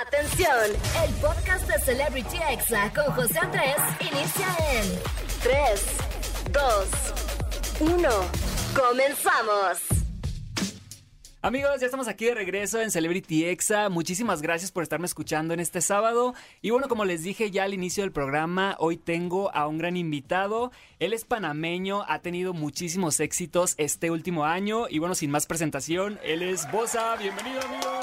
Atención, el podcast de Celebrity Exa con José Andrés inicia en 3, 2, 1. Comenzamos. Amigos, ya estamos aquí de regreso en Celebrity Exa. Muchísimas gracias por estarme escuchando en este sábado. Y bueno, como les dije ya al inicio del programa, hoy tengo a un gran invitado. Él es panameño, ha tenido muchísimos éxitos este último año. Y bueno, sin más presentación, él es Bosa. Bienvenido, amigo.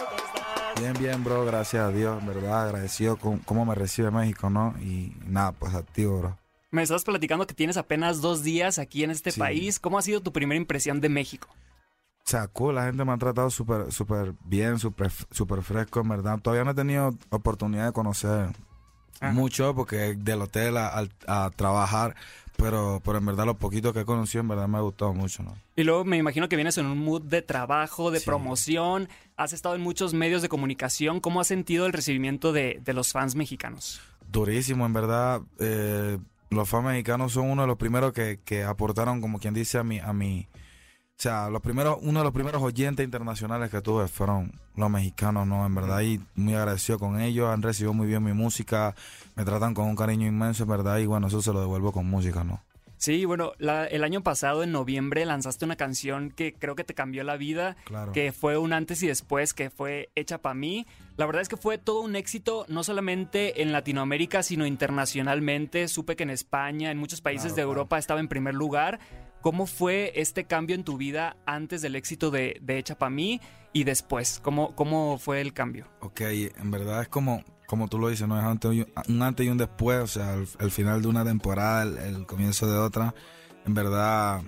Bien, bien, bro, gracias a Dios, verdad, agradecido con cómo me recibe México, ¿no? Y nada, pues activo, bro. Me estás platicando que tienes apenas dos días aquí en este Sí. país. ¿Cómo ha sido tu primera impresión de México? O sea, cool, la gente me ha tratado súper, súper bien, súper, súper fresco, en verdad. Todavía no he tenido oportunidad de conocer Ajá. mucho porque del hotel a trabajar, pero, pero en verdad lo poquito que he conocido, en verdad me ha gustado mucho, ¿no? Y luego me imagino que vienes en un mood de trabajo, de Sí. promoción. Has estado en muchos medios de comunicación. ¿Cómo has sentido el recibimiento de, de los fans mexicanos? Durísimo, en verdad. eh, los fans mexicanos son uno de los primeros que, que aportaron, como quien dice, a mi, a mi. O sea, los primeros, uno de los primeros oyentes internacionales que tuve fueron los mexicanos, ¿no? En verdad, y muy agradecido con ellos. Han recibido muy bien mi música. Me tratan con un cariño inmenso, en verdad. Y bueno, eso se lo devuelvo con música, ¿no? Sí, bueno, la- el año pasado, en noviembre, lanzaste una canción que creo que te cambió la vida, Claro. que fue un antes y después, que fue hecha para mí. La verdad es que fue todo un éxito, no solamente en Latinoamérica, sino internacionalmente. Supe que en España, en muchos países Claro, de claro. Europa estaba en primer lugar. ¿Cómo fue este cambio en tu vida antes del éxito de, de Hecha para mí y después? ¿Cómo, ¿Cómo fue el cambio? Ok, en verdad es como, como tú lo dices, ¿no? Es antes un antes y un después, o sea, el, el final de una temporada, el, el comienzo de otra. En verdad,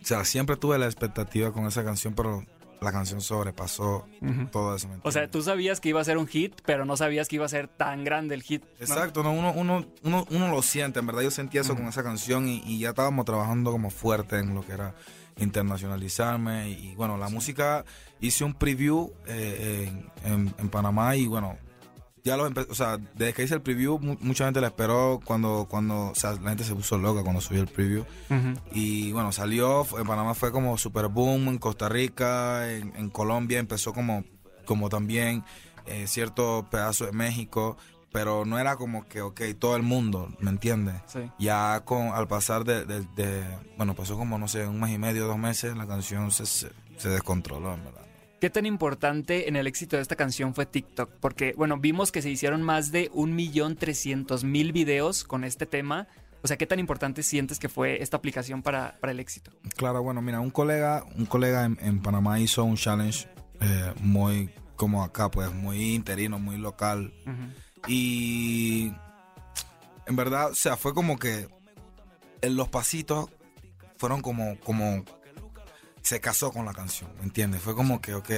o sea, siempre tuve la expectativa con esa canción, pero la canción sobrepasó todo eso. ¿me O sea, tú sabías que iba a ser un hit, pero no sabías que iba a ser tan grande el hit. ¿no? Exacto, no, uno, uno, uno, uno lo siente, en verdad yo sentí eso con esa canción y, y ya estábamos trabajando como fuerte en lo que era internacionalizarme y, bueno, la música hice un preview eh, en, en- en Panamá y bueno, ya lo empecé, o sea, desde que hice el preview mu- mucha gente la esperó cuando, cuando, o sea, la gente se puso loca cuando subí el preview y bueno, salió, en Panamá fue como super boom, en Costa Rica, en, en Colombia empezó como, como también eh, cierto pedazo de México, pero no era como que, ok, todo el mundo, ¿me entiendes? Sí. Ya con, al pasar de, de- de- bueno, pasó como, no sé, un mes y medio, dos meses, la canción se, se descontroló, en verdad. ¿Qué tan importante en el éxito de esta canción fue TikTok? Porque, bueno, vimos que se hicieron más de 1.300.000 videos con este tema. O sea, ¿qué tan importante sientes que fue esta aplicación para, para el éxito? Claro, bueno, mira, un colega, un colega en, en Panamá hizo un challenge eh, muy como acá, pues, muy interino, muy local. Y en verdad, o sea, fue como que en los pasitos fueron como, como se casó con la canción, ¿me entiendes? Fue como que, ok,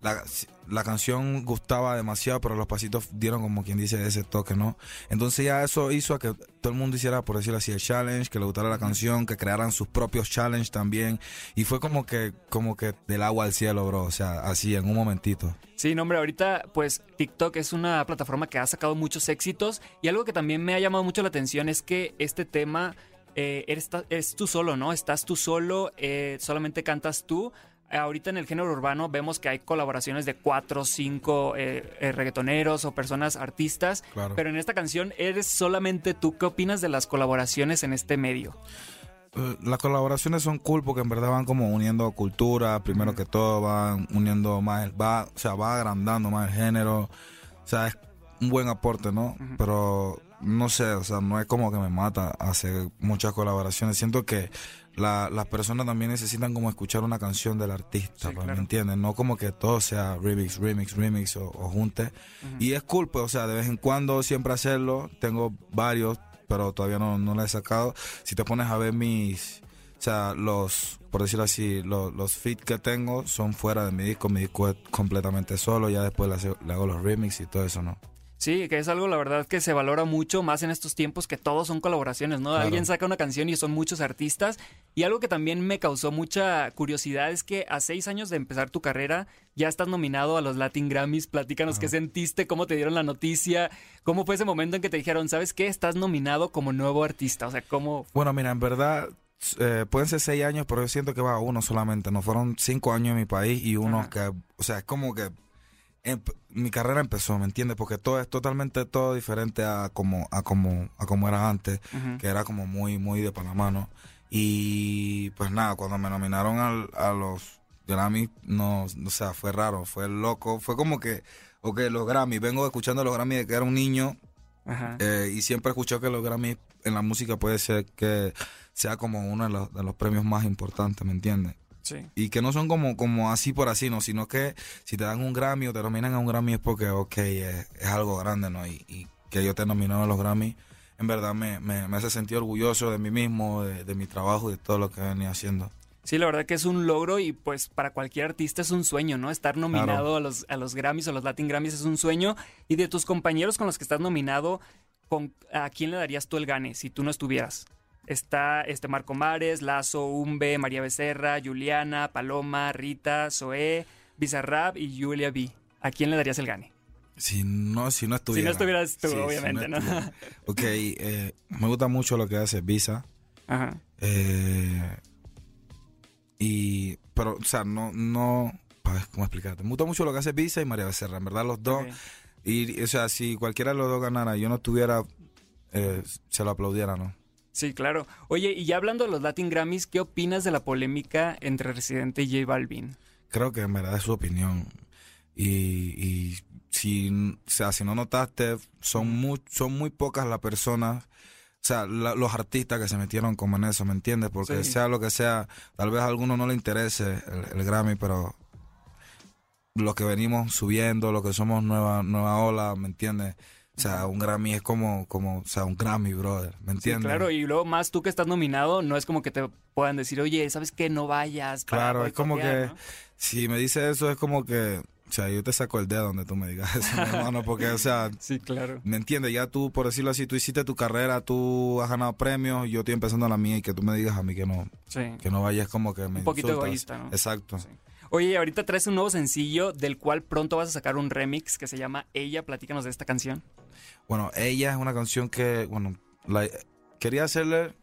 la, la canción gustaba demasiado, pero los pasitos dieron como quien dice ese toque, ¿no? Entonces ya eso hizo a que todo el mundo hiciera, por decirlo así, el challenge, que le gustara la canción, que crearan sus propios challenge también. Y fue como que, como que del agua al cielo, bro. O sea, así en un momentito. Sí, no, hombre, ahorita pues TikTok es una plataforma que ha sacado muchos éxitos y algo que también me ha llamado mucho la atención es que este tema eh, eres, tú solo, ¿no? Estás tú solo, eh, solamente cantas tú. Ahorita en el género urbano vemos que hay colaboraciones de cuatro o cinco eh, eh, reggaetoneros o personas artistas, Claro. pero en esta canción eres solamente tú. ¿Qué opinas de las colaboraciones en este medio? Eh, Las colaboraciones son cool porque en verdad van como uniendo cultura, primero que todo, van uniendo más, el- va, o sea, va agrandando más el género. O sea, es un buen aporte, ¿no? Pero no sé, o sea, no es como que me mata hacer muchas colaboraciones. Siento que la- las personas también necesitan como escuchar una canción del artista, Sí, pues, claro. ¿me entiendes? No como que todo sea remix, remix, remix o, o junte. Y es cool, pues, o sea, de vez en cuando siempre hacerlo. Tengo varios, pero todavía no, no la he sacado. Si te pones a ver mis, o sea, los, por decirlo así, los, los feats que tengo son fuera de mi disco. Mi disco es completamente solo. Ya después le hago los remix y todo eso, ¿no? Sí, que es algo, la verdad, que se valora mucho más en estos tiempos que todos son colaboraciones, ¿no? Claro. Alguien saca una canción y son muchos artistas. Y algo que también me causó mucha curiosidad es que a seis años de empezar tu carrera ya estás nominado a los Latin Grammys. Platícanos qué sentiste, cómo te dieron la noticia, cómo fue ese momento en que te dijeron, ¿sabes qué? Estás nominado como nuevo artista. O sea, ¿cómo? Bueno, mira, en verdad eh, pueden ser seis años, pero yo siento que va uno solamente. No fueron cinco años en mi país y uno Ajá. que, o sea, es como que mi carrera empezó, ¿me entiendes? Porque todo es totalmente todo diferente a como, a como, a como era antes, que era como muy, muy de Panamá, ¿no? Y pues nada, cuando me nominaron al- a los Grammy, no, o sea, fue raro, fue loco, fue como que, ok, los Grammy, vengo escuchando los Grammy de que era un niño Ajá. eh, y siempre he escuchado que los Grammy en la música puede ser que sea como uno de los, de los premios más importantes, ¿me entiendes? Sí. Y que no son como, como así por así, ¿no? Sino que si te dan un Grammy o te nominan a un Grammy es porque, ok, es, es algo grande, ¿no? Y, y que yo te nominado a los Grammy, en verdad me, me, me hace sentir orgulloso de mí mismo, de, de mi trabajo y de todo lo que venía haciendo. Sí, la verdad que es un logro y pues para cualquier artista es un sueño, ¿no? Estar nominado a, los, a los Grammys o los Latin Grammys es un sueño. Y de tus compañeros con los que estás nominado, ¿con, ¿a quién le darías tú el gane si tú no estuvieras? Está este Marco Mares, Lazo, Umbe, María Becerra, Juliana, Paloma, Rita, Zoé, Bizarrap y Julia B. ¿A quién le darías el gane? Si no, si no estuviera. estuvieras tú, Sí, si obviamente, ¿no? estuviera. Ok, eh, me gusta mucho lo que hace Visa. Ajá. Eh, y, pero, o sea, no, no, ver, ¿cómo explicarte? Me gusta mucho lo que hace Visa y María Becerra, en verdad los dos. Y, o sea, si cualquiera de los dos ganara, yo no estuviera, eh, se lo aplaudiera, ¿no? Sí, claro. Oye, y ya hablando de los Latin Grammys, ¿qué opinas de la polémica entre Residente y J Balvin? Creo que en verdad es su opinión. Y, y si, o sea, si no notaste, son muy, son muy pocas las personas, o sea, la- los artistas que se metieron como en eso, ¿me entiendes? Porque Sí. sea lo que sea, tal vez a alguno no le interese el, el Grammy, pero los que venimos subiendo, los que somos nueva, nueva ola, ¿me entiendes? O sea, un Grammy es como, como, o sea, un Grammy, brother, ¿me Sí, entiendes? claro, y luego más tú que estás nominado, no es como que te puedan decir, oye, ¿sabes qué? No vayas. Claro, es como boicotear", que ¿no? si me dice eso es como que, o sea, yo te saco el dedo donde tú me digas eso, mi hermano, porque, o sea, Sí, claro. ¿me entiendes? Ya tú, por decirlo así, tú hiciste tu carrera, tú has ganado premios, yo estoy empezando la mía y que tú me digas a mí que no, Sí. que no vayas como que me Un poquito insultas. egoísta, ¿no? Exacto. Sí. Oye, ahorita traes un nuevo sencillo del cual pronto vas a sacar un remix que se llama Ella. Platícanos de esta canción. Bueno, ella es una canción que, bueno, la- quería hacerle, o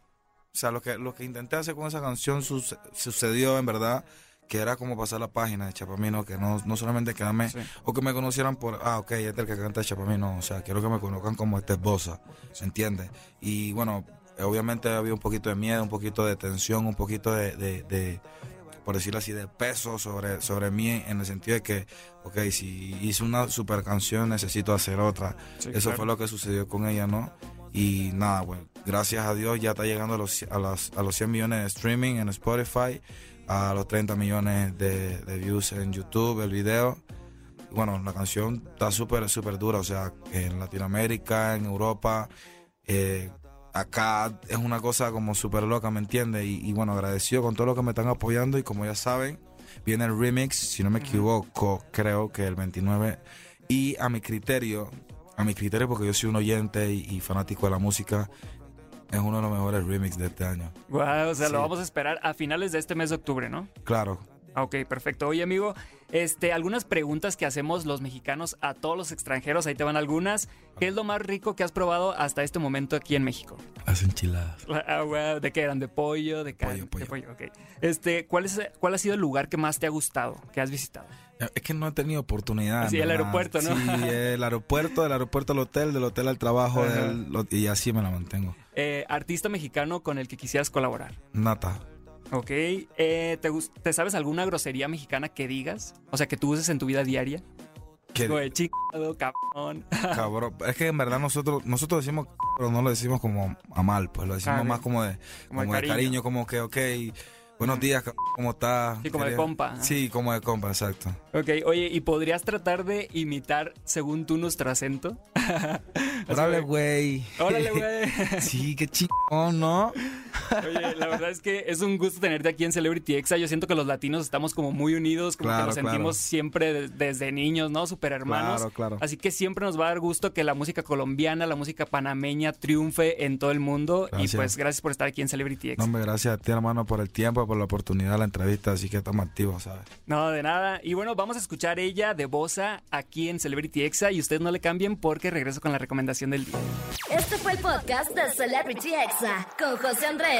sea, lo que, lo que intenté hacer con esa canción suce- sucedió en verdad, que era como pasar la página de Chapamino, que no, no solamente quedarme, Sí. o que me conocieran por, ah, ok, este es el que canta Chapamino, o sea, quiero que me conozcan como este Bosa, ¿se entiende? Y bueno, obviamente había un poquito de miedo, un poquito de tensión, un poquito de, de- de, por decirlo así, de peso sobre, sobre mí, en el sentido de que, ok, si hice una super canción, necesito hacer otra. Sí, Eso claro. fue lo que sucedió con ella, ¿no? Y nada, bueno, gracias a Dios ya está llegando a los, a las- a los 100 millones de streaming en Spotify, a los 30 millones de, de views en YouTube, el video. Bueno, la canción está súper, súper dura, o sea, en Latinoamérica, en Europa, eh, acá es una cosa como súper loca, ¿me entiendes? Y, y bueno, agradecido con todo lo que me están apoyando y como ya saben, viene el remix, si no me equivoco, creo que el 29. Y a mi criterio, a mi criterio porque yo soy un oyente y, y fanático de la música, es uno de los mejores remix de este año. Guau, o sea, Sí. lo vamos a esperar a finales de este mes de octubre, ¿no? Claro, Ok, perfecto. Oye, amigo, este, algunas preguntas que hacemos los mexicanos a todos los extranjeros, ahí te van algunas. ¿Qué es lo más rico que has probado hasta este momento aquí en México? las enchiladas. Ah, wow, ¿De qué eran? ¿De pollo? ¿De carne? Pollo, De pollo. pollo, ok. Este, ¿cuál, es, ¿Cuál ha sido el lugar que más te ha gustado, que has visitado? Es que no he tenido oportunidad. Sí, el aeropuerto, ¿no? Sí, el aeropuerto, del aeropuerto al hotel, del hotel al trabajo, del- y así me la mantengo. Eh, artista mexicano con el que quisieras colaborar. Nata. Ok. Eh, ¿te, ¿Te sabes alguna grosería mexicana que digas? O sea, que tú uses en tu vida diaria. Como de chingado, cabrón. cabrón. Es que en verdad nosotros nosotros decimos, pero no lo decimos como a mal, pues lo decimos Ah, más como de, Como como de cariño. cariño, como que, ok, buenos días, ¿cómo estás? Sí, como de compa. Sí, como de compa, exacto. Ok, oye, ¿y podrías tratar de imitar, según tú, nuestro acento? Órale, güey. Órale, güey. Sí, qué chingón, ¿no? Oye, la verdad es que es un gusto tenerte aquí en Celebrity Exa. Yo siento que los latinos estamos como muy unidos, como Claro, que nos claro. sentimos siempre de- desde niños, ¿no? Super hermanos. Claro, claro. Así que siempre nos va a dar gusto que la música colombiana, la música panameña triunfe en todo el mundo. Gracias. Y pues gracias por estar aquí en Celebrity Exa. No, hombre, gracias a ti, hermano, por el tiempo, por la oportunidad, la entrevista, así que estamos activos, ¿sabes? No, de nada. Y bueno, vamos a escuchar ella de Bosa aquí en Celebrity Exa. Y ustedes no le cambien porque regreso con la recomendación del día. Este fue el podcast de Celebrity Exa con José Andrés.